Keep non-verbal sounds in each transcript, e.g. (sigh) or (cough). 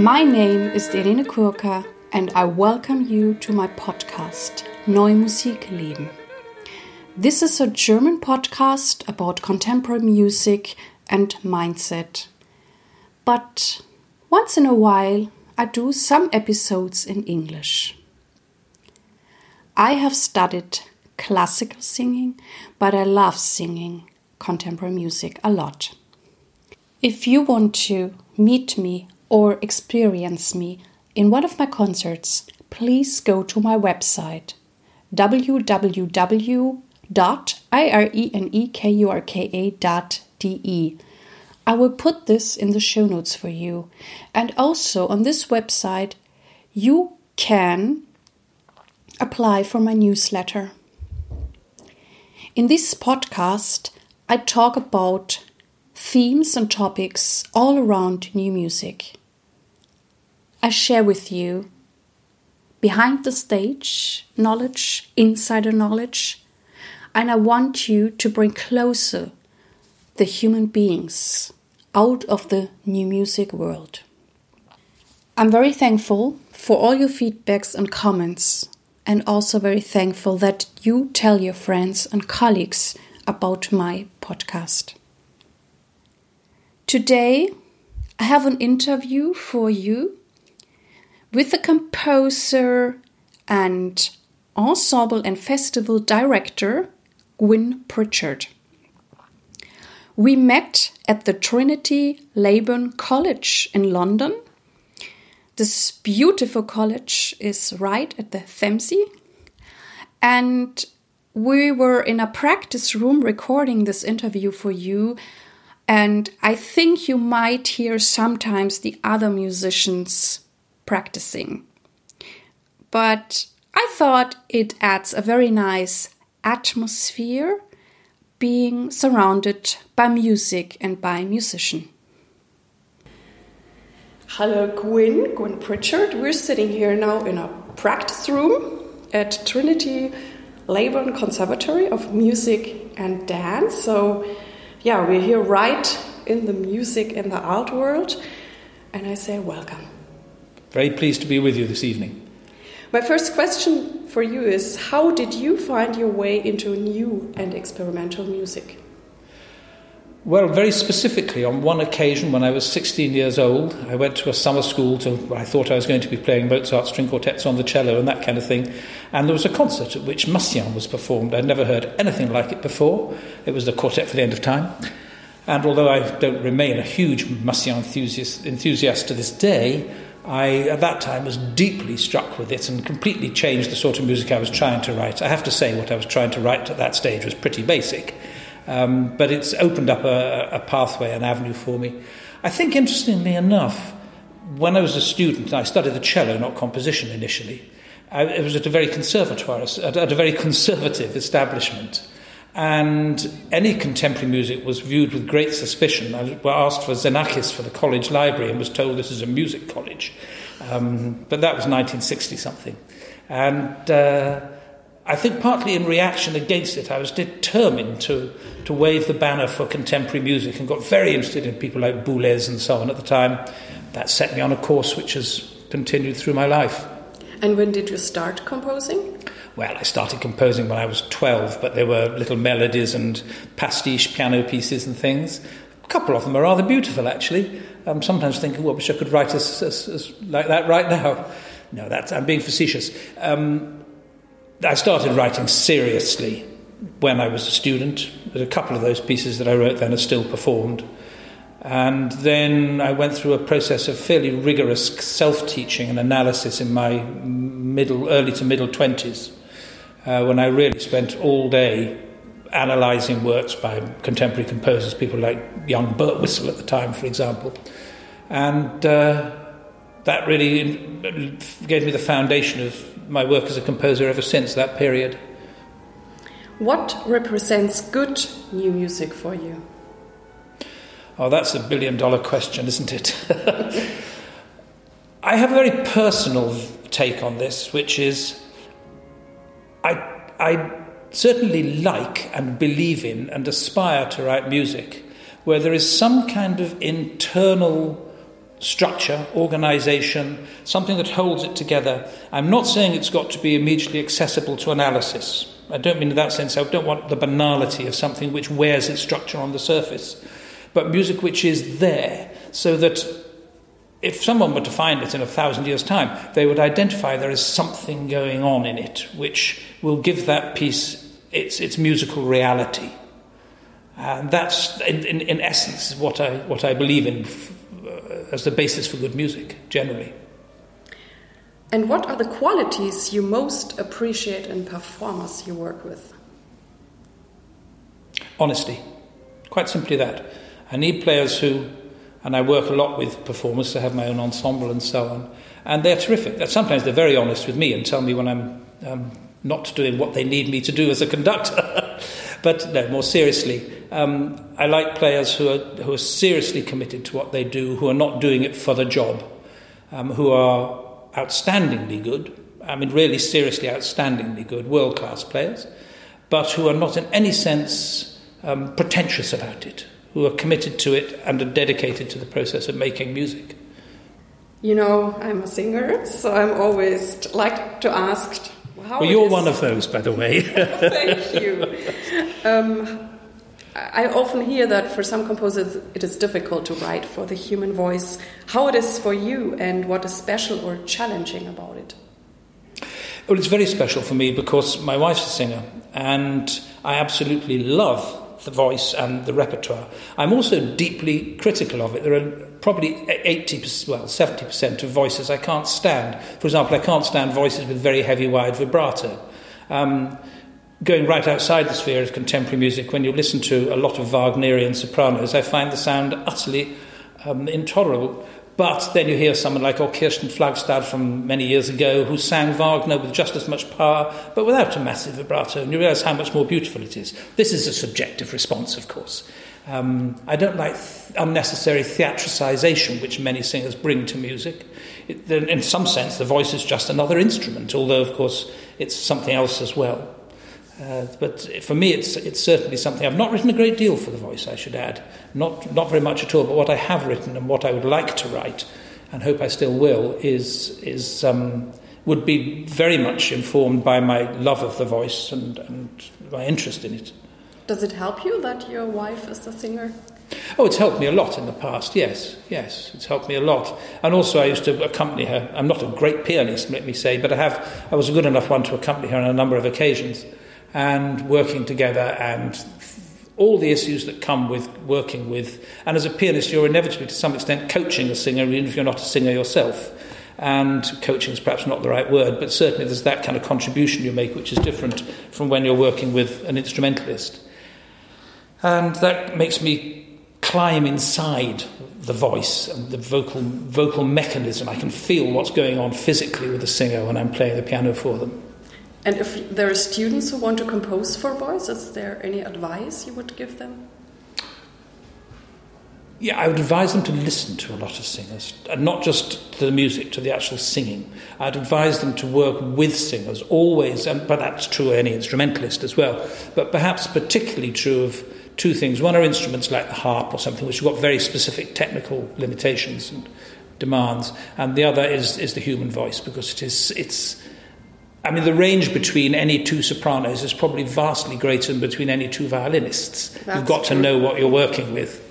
My name is Irene Kurka and I welcome you to my podcast Neue Musik leben. This is a German podcast about contemporary music and mindset. But once in a while, I do some episodes in English. I have studied classical singing, but I love singing contemporary music a lot. If you want to meet me or experience me in one of my concerts, please go to my website www.irenekurka.de. I will put this in the show notes for you. And also on this website, you can apply for my newsletter. In this podcast, I talk about themes and topics all around new music. I share with you behind the stage knowledge, insider knowledge, and I want you to bring closer the human beings out of the new music world. I'm very thankful for all your feedbacks and comments, and also very thankful that you tell your friends and colleagues about my podcast. Today, I have an interview for you with the composer and ensemble and festival director Gwyn Pritchard. We met at the Trinity Laban College in London. This beautiful college is right at the Thamesy. And we were in a practice room recording this interview for you. And I think you might hear sometimes the other musicians practicing. But I thought it adds a very nice atmosphere being surrounded by music and by musician. Hello, Gwyn, Gwyn Pritchard. We're sitting here now in a practice room at Trinity Laban Conservatory of Music and Dance. So, yeah, we're here right in the music and the art world. And I say welcome. Very pleased to be with you this evening. My first question for you is How did you find your way into new and experimental music? Well, very specifically, on one occasion when I was 16 years old, I went to a summer school to I thought I was going to be playing Mozart string quartets on the cello and that kind of thing. And there was a concert at which Messiaen was performed. I'd never heard anything like it before. It was the Quartet for the End of Time. And although I don't remain a huge Messiaen enthusiast, enthusiast to this day, I, at that time, was deeply struck with it and completely changed the sort of music I was trying to write. I have to say, what I was trying to write at that stage was pretty basic, um, but it's opened up a, a pathway, an avenue for me. I think, interestingly enough, when I was a student, I studied the cello, not composition initially. I, it was at a very conservatoire, at, at a very conservative establishment and any contemporary music was viewed with great suspicion. I was asked for Xenakis for the college library and was told this is a music college. Um, but that was 1960 something. And uh, I think partly in reaction against it, I was determined to, to wave the banner for contemporary music and got very interested in people like Boulez and so on at the time. That set me on a course which has continued through my life. And when did you start composing? well, I started composing when I was 12, but there were little melodies and pastiche piano pieces and things. A couple of them are rather beautiful, actually. I'm sometimes thinking, well, I wish I could write as, as, as like that right now. No, that's, I'm being facetious. Um, I started writing seriously when I was a student. A couple of those pieces that I wrote then are still performed. And then I went through a process of fairly rigorous self teaching and analysis in my middle, early to middle 20s uh, when I really spent all day analysing works by contemporary composers, people like young Birtwistle at the time, for example. And uh, that really gave me the foundation of my work as a composer ever since that period. What represents good new music for you? Oh, that's a billion dollar question, isn't it? (laughs) I have a very personal take on this, which is I, I certainly like and believe in and aspire to write music where there is some kind of internal structure, organization, something that holds it together. I'm not saying it's got to be immediately accessible to analysis. I don't mean in that sense, I don't want the banality of something which wears its structure on the surface, but music which is there so that if someone were to find it in a thousand years' time, they would identify there is something going on in it which will give that piece its, its musical reality. And that's, in, in, in essence, what I, what I believe in uh, as the basis for good music, generally. And what are the qualities you most appreciate in performers you work with? Honesty. Quite simply that. I need players who, and I work a lot with performers, I have my own ensemble and so on, and they're terrific. Sometimes they're very honest with me and tell me when I'm um, not doing what they need me to do as a conductor. (laughs) but no, more seriously, um, I like players who are, who are seriously committed to what they do, who are not doing it for the job, um, who are outstandingly good, I mean, really seriously outstandingly good, world class players, but who are not in any sense um, pretentious about it, who are committed to it and are dedicated to the process of making music. You know, I'm a singer, so I'm always like to ask. well, you're one of those, by the way. (laughs) Thank you. Um, I often hear that for some composers it is difficult to write for the human voice. How it is for you, and what is special or challenging about it? Well, it's very special for me because my wife's a singer, and I absolutely love the voice and the repertoire. I'm also deeply critical of it. There are probably 80%, well, 70% of voices I can't stand. For example, I can't stand voices with very heavy, wide vibrato. Um, going right outside the sphere of contemporary music, when you listen to a lot of Wagnerian sopranos, I find the sound utterly um, intolerable. But then you hear someone like Kirsten Flagstad from many years ago who sang Wagner with just as much power, but without a massive vibrato, and you realise how much more beautiful it is. This is a subjective response, of course. Um, I don't like th- unnecessary theatricization, which many singers bring to music. It, in some sense, the voice is just another instrument, although, of course, it's something else as well. Uh, but for me, it's, it's certainly something. I've not written a great deal for the voice, I should add. Not, not very much at all, but what I have written and what I would like to write, and hope I still will, is, is um, would be very much informed by my love of the voice and, and my interest in it. Does it help you that your wife is a singer? Oh, it's helped me a lot in the past, yes, yes, it's helped me a lot. And also, I used to accompany her. I'm not a great pianist, let me say, but I, have, I was a good enough one to accompany her on a number of occasions and working together and all the issues that come with working with. And as a pianist, you're inevitably, to some extent, coaching a singer, even if you're not a singer yourself. And coaching is perhaps not the right word, but certainly there's that kind of contribution you make, which is different from when you're working with an instrumentalist. And that makes me climb inside the voice and the vocal, vocal mechanism. I can feel what's going on physically with the singer when I'm playing the piano for them. And if there are students who want to compose for voice, is there any advice you would give them? Yeah, I would advise them to listen to a lot of singers, and not just to the music, to the actual singing. I'd advise them to work with singers always, and, but that's true of any instrumentalist as well. But perhaps particularly true of two things. One are instruments like the harp or something, which have got very specific technical limitations and demands, and the other is, is the human voice because it is it's I mean, the range between any two sopranos is probably vastly greater than between any two violinists. That's You've got true. to know what you're working with.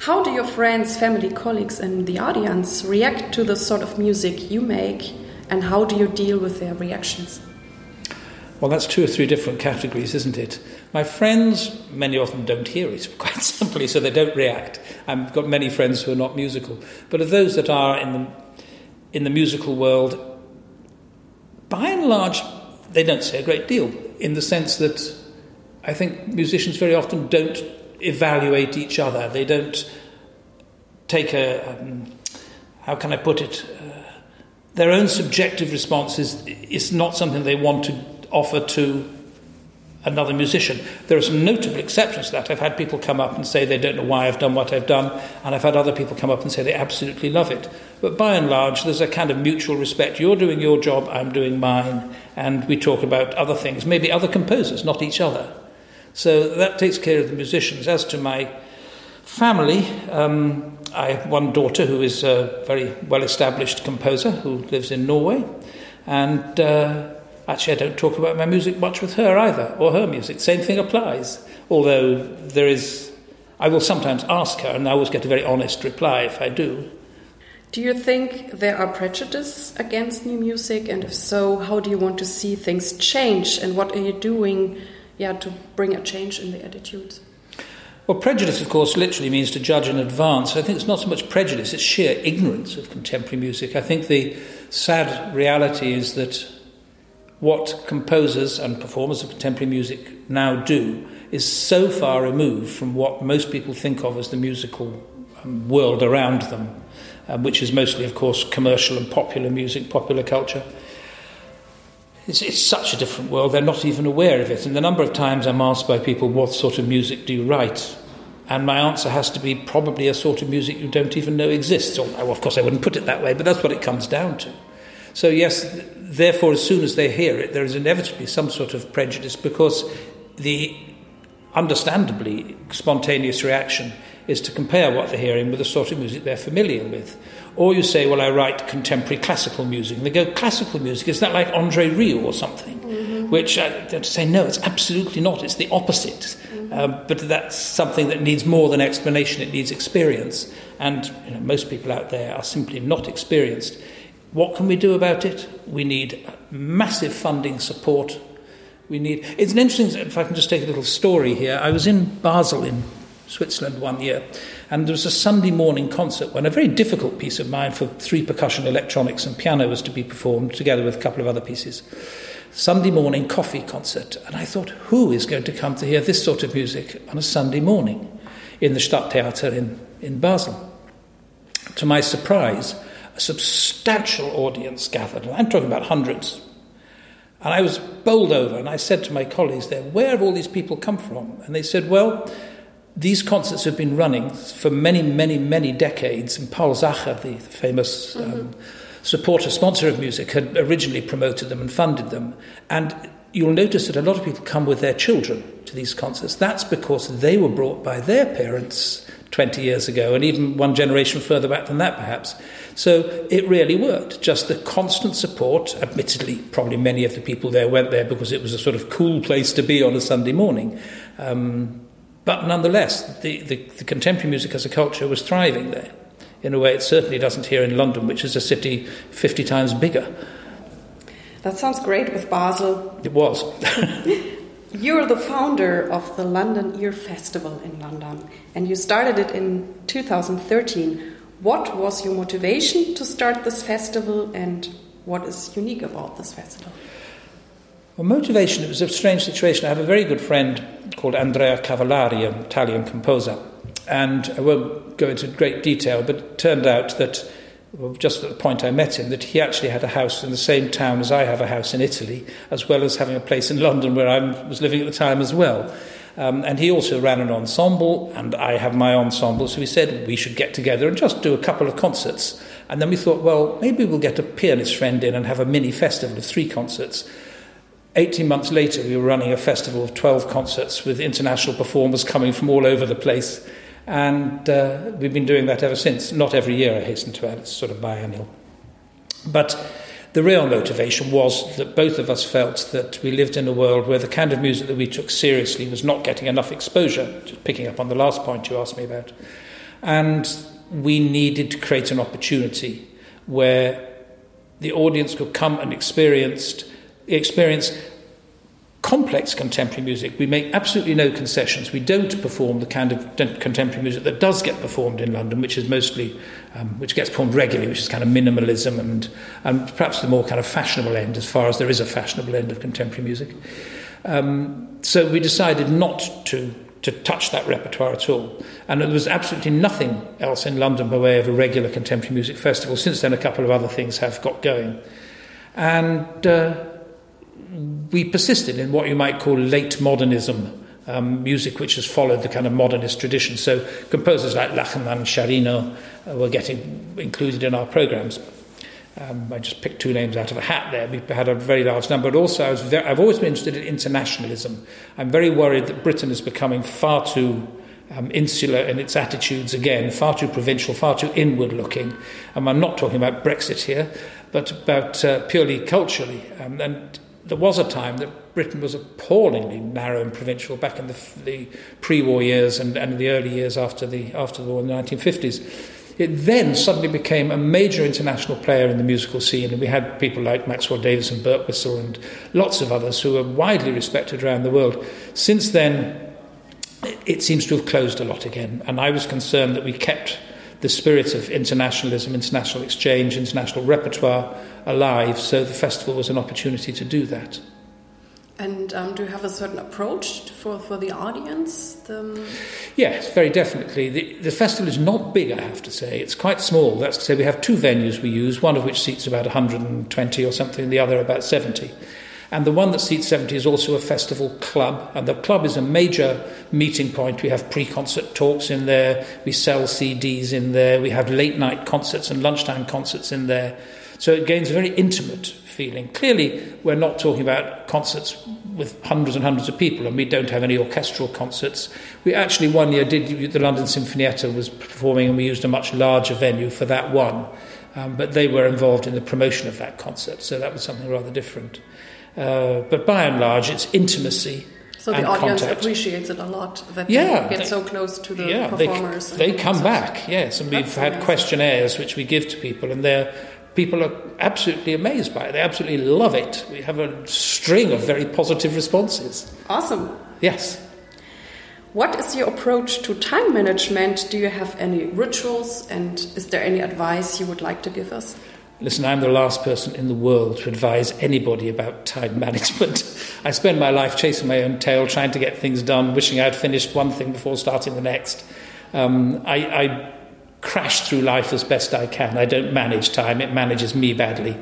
How do your friends, family, colleagues, and the audience react to the sort of music you make, and how do you deal with their reactions? Well, that's two or three different categories, isn't it? My friends, many of them don't hear it, (laughs) quite simply, so they don't react. I've got many friends who are not musical. But of those that are in the, in the musical world, by and large, they don't say a great deal in the sense that I think musicians very often don't evaluate each other. They don't take a, um, how can I put it, uh, their own subjective response is, is not something they want to offer to another musician. There are some notable exceptions to that. I've had people come up and say they don't know why I've done what I've done, and I've had other people come up and say they absolutely love it. But by and large, there's a kind of mutual respect. You're doing your job, I'm doing mine, and we talk about other things, maybe other composers, not each other. So that takes care of the musicians. As to my Family, um, I have one daughter who is a very well established composer who lives in Norway. And uh, actually, I don't talk about my music much with her either, or her music. Same thing applies. Although there is, I will sometimes ask her, and I always get a very honest reply if I do. Do you think there are prejudices against new music? And if so, how do you want to see things change? And what are you doing yeah, to bring a change in the attitudes? Well, prejudice, of course, literally means to judge in advance. I think it's not so much prejudice, it's sheer ignorance of contemporary music. I think the sad reality is that what composers and performers of contemporary music now do is so far removed from what most people think of as the musical um, world around them, um, which is mostly, of course, commercial and popular music, popular culture. It's, it's such a different world, they're not even aware of it. And the number of times I'm asked by people, What sort of music do you write? And my answer has to be probably a sort of music you don't even know exists. Or, well, of course, I wouldn't put it that way, but that's what it comes down to. So, yes, therefore, as soon as they hear it, there is inevitably some sort of prejudice because the understandably spontaneous reaction is to compare what they're hearing with the sort of music they're familiar with. Or you say, well, I write contemporary classical music. And they go, classical music, is that like Andre Rieu or something? Mm-hmm. Which I uh, to say, no, it's absolutely not. It's the opposite. Mm-hmm. Um, but that's something that needs more than explanation, it needs experience. And you know, most people out there are simply not experienced. What can we do about it? We need massive funding support. We need. It's an interesting. If I can just take a little story here. I was in Basel in Switzerland one year, and there was a Sunday morning concert when a very difficult piece of mine for three percussion, electronics, and piano was to be performed together with a couple of other pieces. Sunday morning coffee concert, and I thought, who is going to come to hear this sort of music on a Sunday morning in the Stadttheater in, in Basel? To my surprise, a substantial audience gathered, and I'm talking about hundreds. And I was bowled over, and I said to my colleagues there, Where have all these people come from? And they said, Well, these concerts have been running for many, many, many decades. And Paul Sacher, the famous um, mm-hmm. supporter, sponsor of music, had originally promoted them and funded them. And you'll notice that a lot of people come with their children to these concerts. That's because they were brought by their parents 20 years ago, and even one generation further back than that, perhaps. So it really worked. Just the constant support, admittedly, probably many of the people there went there because it was a sort of cool place to be on a Sunday morning. Um, but nonetheless, the, the, the, contemporary music as a culture was thriving there in a way it certainly doesn't here in London, which is a city 50 times bigger. That sounds great with Basel. It was. (laughs) You're the founder of the London Ear Festival in London, and you started it in 2013. What was your motivation to start this festival, and what is unique about this festival? Well, motivation, it was a strange situation. I have a very good friend called Andrea Cavallari, an Italian composer. And I won't go into great detail, but it turned out that, well, just at the point I met him, that he actually had a house in the same town as I have a house in Italy, as well as having a place in London where I was living at the time as well. Um, and he also ran an ensemble, and I have my ensemble. So we said we should get together and just do a couple of concerts. And then we thought, well, maybe we'll get a pianist friend in and have a mini festival of three concerts. 18 months later, we were running a festival of 12 concerts with international performers coming from all over the place. And uh, we've been doing that ever since. Not every year, I hasten to add, it's sort of biennial. But the real motivation was that both of us felt that we lived in a world where the kind of music that we took seriously was not getting enough exposure, just picking up on the last point you asked me about. And we needed to create an opportunity where the audience could come and experience experience complex contemporary music. We make absolutely no concessions. We don't perform the kind of contemporary music that does get performed in London, which is mostly, um, which gets performed regularly, which is kind of minimalism and, and perhaps the more kind of fashionable end, as far as there is a fashionable end of contemporary music. Um, so we decided not to to touch that repertoire at all. And there was absolutely nothing else in London by way of a regular contemporary music festival. Since then, a couple of other things have got going. And uh, we persisted in what you might call late modernism um, music, which has followed the kind of modernist tradition. So composers like Lachenmann, Sciarrino uh, were getting included in our programs. Um, I just picked two names out of a hat there. We had a very large number. But also, I was I've always been interested in internationalism. I'm very worried that Britain is becoming far too um, insular in its attitudes again, far too provincial, far too inward looking. Um, I'm not talking about Brexit here, but about uh, purely culturally. Um, and there was a time that Britain was appallingly narrow and provincial back in the, the pre-war years and, and the early years after the, after the war in the 1950s. It then suddenly became a major international player in the musical scene, and we had people like Maxwell Davies and Birtwistle and lots of others who were widely respected around the world. Since then, it seems to have closed a lot again. And I was concerned that we kept the spirit of internationalism, international exchange, international repertoire alive, so the festival was an opportunity to do that. And um, do you have a certain approach for, for the audience? The... Yes, very definitely. The, the festival is not big, I have to say. It's quite small. That's to say, we have two venues we use, one of which seats about 120 or something, the other about 70. And the one that seats 70 is also a festival club. And the club is a major meeting point. We have pre concert talks in there, we sell CDs in there, we have late night concerts and lunchtime concerts in there. So it gains a very intimate feeling. Clearly, we're not talking about concerts with hundreds and hundreds of people, and we don't have any orchestral concerts. We actually one year did the London Sinfonietta was performing, and we used a much larger venue for that one. Um, but they were involved in the promotion of that concert, so that was something rather different. Uh, but by and large, it's intimacy. So the audience contact. appreciates it a lot that yeah, they get they, so close to the yeah, performers. They, they come back, yes, and we've had amazing. questionnaires which we give to people, and they're people are absolutely amazed by it. They absolutely love it. We have a string of very positive responses. Awesome. Yes. What is your approach to time management? Do you have any rituals, and is there any advice you would like to give us? Listen, I'm the last person in the world to advise anybody about time (laughs) management. I spend my life chasing my own tail, trying to get things done, wishing I'd finished one thing before starting the next. Um, I, I crash through life as best I can. I don't manage time, it manages me badly.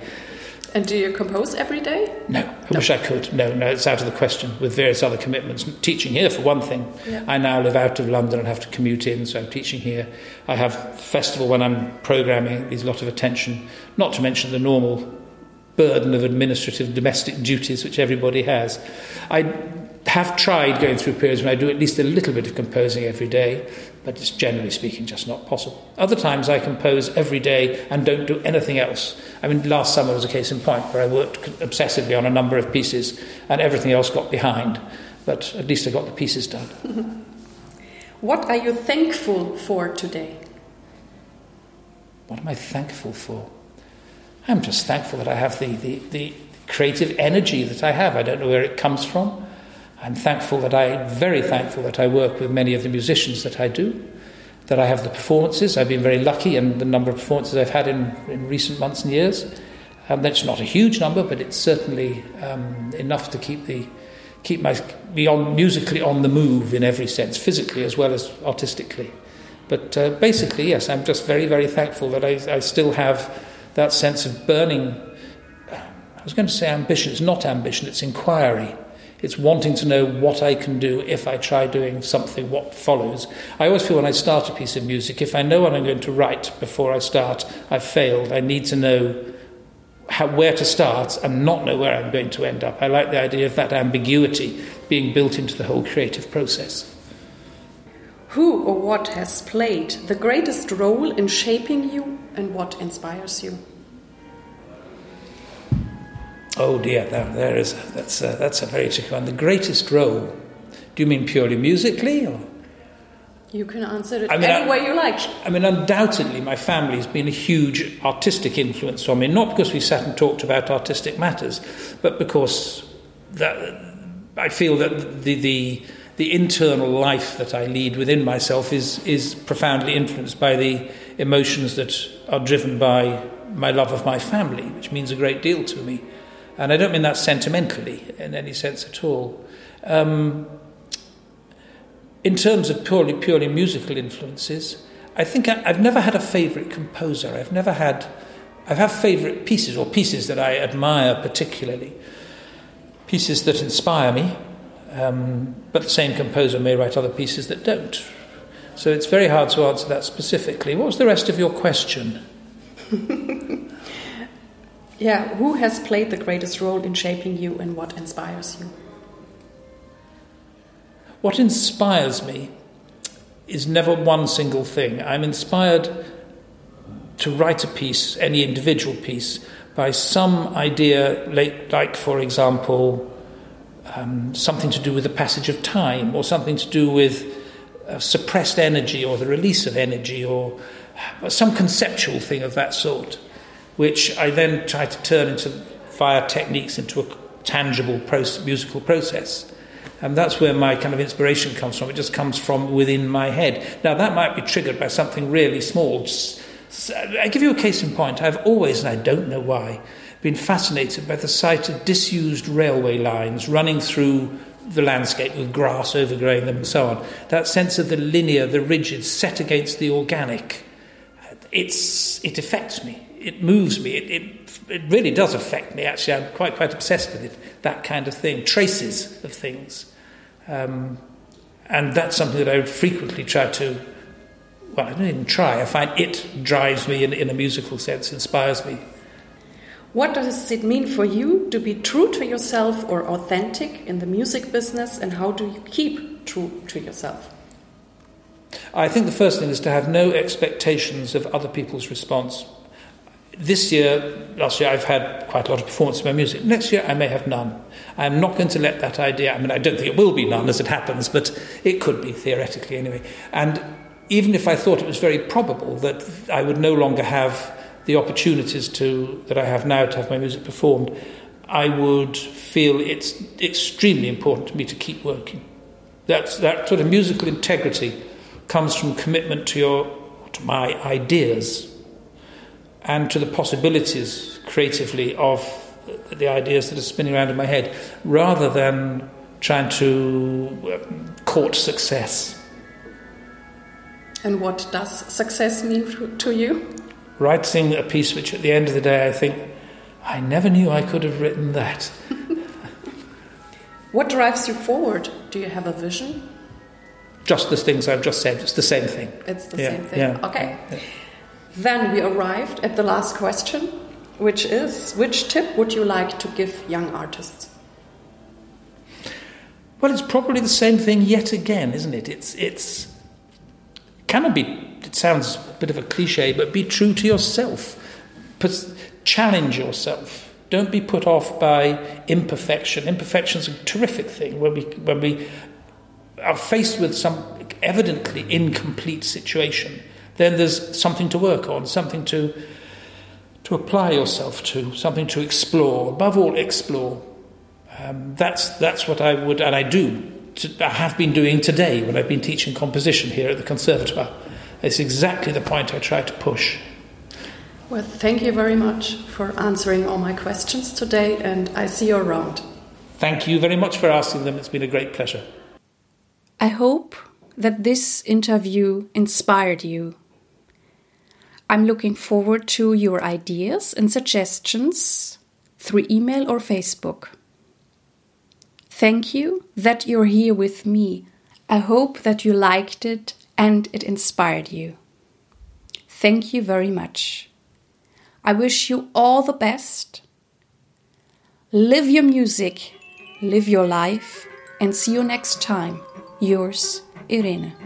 And do you compose every day? No, I no. wish I could. No, no, it's out of the question with various other commitments. Teaching here, for one thing. Yeah. I now live out of London and have to commute in, so I'm teaching here. I have festival when I'm programming, there's a lot of attention, not to mention the normal burden of administrative domestic duties which everybody has. I have tried going through periods when I do at least a little bit of composing every day, but it's generally speaking just not possible. Other times I compose every day and don't do anything else. I mean, last summer was a case in point where I worked obsessively on a number of pieces and everything else got behind, but at least I got the pieces done. (laughs) what are you thankful for today? What am I thankful for? I'm just thankful that I have the, the, the creative energy that I have. I don't know where it comes from. I'm thankful that I, very thankful that I work with many of the musicians that I do, that I have the performances. I've been very lucky in the number of performances I've had in, in recent months and years. Um, that's not a huge number, but it's certainly um, enough to keep the keep my me on musically on the move in every sense, physically as well as artistically. But uh, basically, yes, I'm just very very thankful that I, I still have that sense of burning. I was going to say ambition. It's not ambition. It's inquiry. It's wanting to know what I can do if I try doing something, what follows. I always feel when I start a piece of music, if I know what I'm going to write before I start, I've failed. I need to know how, where to start and not know where I'm going to end up. I like the idea of that ambiguity being built into the whole creative process. Who or what has played the greatest role in shaping you and what inspires you? Oh dear, that, there is that's a, that's a very tricky one. The greatest role. Do you mean purely musically, or? You can answer it I mean, any I, way you like. I mean, undoubtedly, my family has been a huge artistic influence on me. Not because we sat and talked about artistic matters, but because that I feel that the the the internal life that I lead within myself is is profoundly influenced by the emotions that are driven by my love of my family, which means a great deal to me. And I don't mean that sentimentally in any sense at all. Um, in terms of purely, purely musical influences, I think I, have never had a favourite composer. I've never had, I have favourite pieces or pieces that I admire particularly, pieces that inspire me, um, but the same composer may write other pieces that don't. So it's very hard to answer that specifically. What was the rest of your question? (laughs) Yeah, who has played the greatest role in shaping you and what inspires you? What inspires me is never one single thing. I'm inspired to write a piece, any individual piece, by some idea, like, for example, um, something to do with the passage of time, or something to do with uh, suppressed energy, or the release of energy, or some conceptual thing of that sort, which I then try to turn into via techniques into a tangible musical process. And that's where my kind of inspiration comes from. It just comes from within my head. Now, that might be triggered by something really small. I give you a case in point. I've always, and I don't know why, been fascinated by the sight of disused railway lines running through the landscape with grass overgrowing them and so on. That sense of the linear, the rigid, set against the organic. It's, it affects me. It moves me. It, it, it really does affect me, actually. I'm quite, quite obsessed with it, that kind of thing. Traces of things. Um, and that's something that I would frequently try to, well, I don't even try, I find it drives me in, in a musical sense, inspires me. What does it mean for you to be true to yourself or authentic in the music business, and how do you keep true to yourself? I think the first thing is to have no expectations of other people's response. This year, last year, I've had quite a lot of performance of my music. Next year, I may have none. I'm not going to let that idea, I mean, I don't think it will be none as it happens, but it could be, theoretically anyway. And even if I thought it was very probable that I would no longer have the opportunities to, that I have now to have my music performed, I would feel it's extremely important to me to keep working. That's, that sort of musical integrity comes from commitment to your to my ideas and to the possibilities creatively of the ideas that are spinning around in my head, rather than trying to um, court success. And what does success mean to you? writing a piece which at the end of the day I think, I never knew I could have written that. (laughs) what drives you forward? Do you have a vision? Just the things I've just said. It's the same thing. It's the yeah, same thing. Yeah. Okay. Yeah. Then we arrived at the last question, which is which tip would you like to give young artists? Well, it's probably the same thing yet again, isn't it? It's it's cannot be it sounds a bit of a cliche, but be true to yourself. challenge yourself. Don't be put off by imperfection. Imperfection is a terrific thing when we, when we are faced with some evidently incomplete situation. Then there's something to work on, something to, to apply yourself to, something to explore. Above all, explore. Um, that's, that's what I would, and I do, to, I have been doing today when I've been teaching composition here at the Conservatoire. It's exactly the point I try to push. Well, thank you very much for answering all my questions today, and I see you around. Thank you very much for asking them. It's been a great pleasure. I hope that this interview inspired you. I'm looking forward to your ideas and suggestions through email or Facebook. Thank you that you're here with me. I hope that you liked it and it inspired you. Thank you very much. I wish you all the best. Live your music, live your life, and see you next time. Yours, Irene.